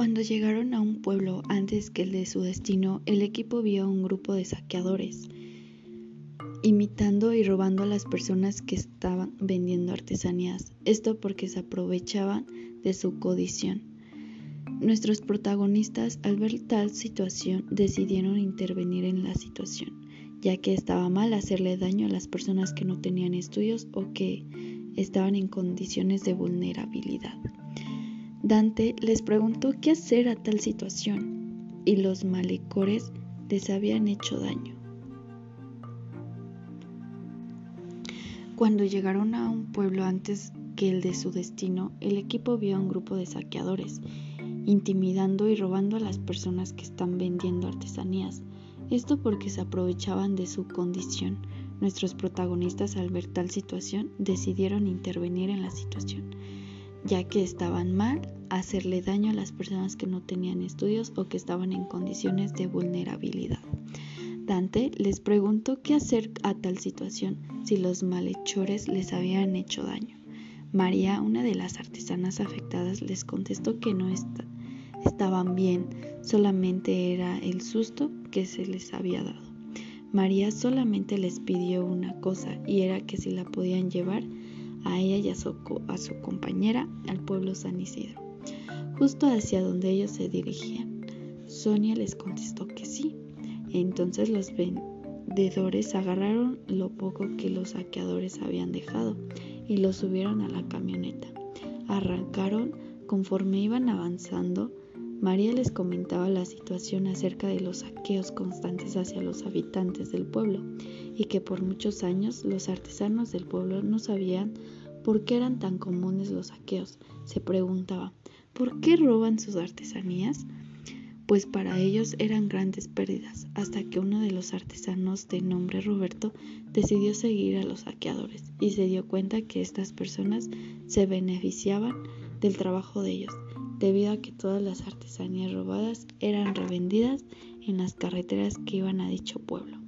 Cuando llegaron a un pueblo antes que el de su destino, el equipo vio a un grupo de saqueadores, imitando y robando a las personas que estaban vendiendo artesanías, esto porque se aprovechaban de su codición. Nuestros protagonistas, al ver tal situación, decidieron intervenir en la situación, ya que estaba mal hacerle daño a las personas que no tenían estudios o que estaban en condiciones de vulnerabilidad. Dante les preguntó qué hacer a tal situación y los malecores les habían hecho daño. Cuando llegaron a un pueblo antes que el de su destino, el equipo vio a un grupo de saqueadores, intimidando y robando a las personas que están vendiendo artesanías. Esto porque se aprovechaban de su condición. Nuestros protagonistas al ver tal situación decidieron intervenir en la situación ya que estaban mal hacerle daño a las personas que no tenían estudios o que estaban en condiciones de vulnerabilidad. Dante les preguntó qué hacer a tal situación si los malhechores les habían hecho daño. María, una de las artesanas afectadas, les contestó que no estaban bien, solamente era el susto que se les había dado. María solamente les pidió una cosa y era que si la podían llevar a ella y a su, compañera al pueblo San Isidro, justo hacia donde ellos se dirigían. Sonia les contestó que sí. Entonces los vendedores agarraron lo poco que los saqueadores habían dejado y lo subieron a la camioneta. Arrancaron conforme iban avanzando. María les comentaba la situación acerca de los saqueos constantes hacia los habitantes del pueblo y que por muchos años los artesanos del pueblo no sabían por qué eran tan comunes los saqueos. Se preguntaba, ¿por qué roban sus artesanías? Pues para ellos eran grandes pérdidas, hasta que uno de los artesanos de nombre Roberto decidió seguir a los saqueadores y se dio cuenta que estas personas se beneficiaban del trabajo de ellos, debido a que todas las artesanías robadas eran revendidas en las carreteras que iban a dicho pueblo.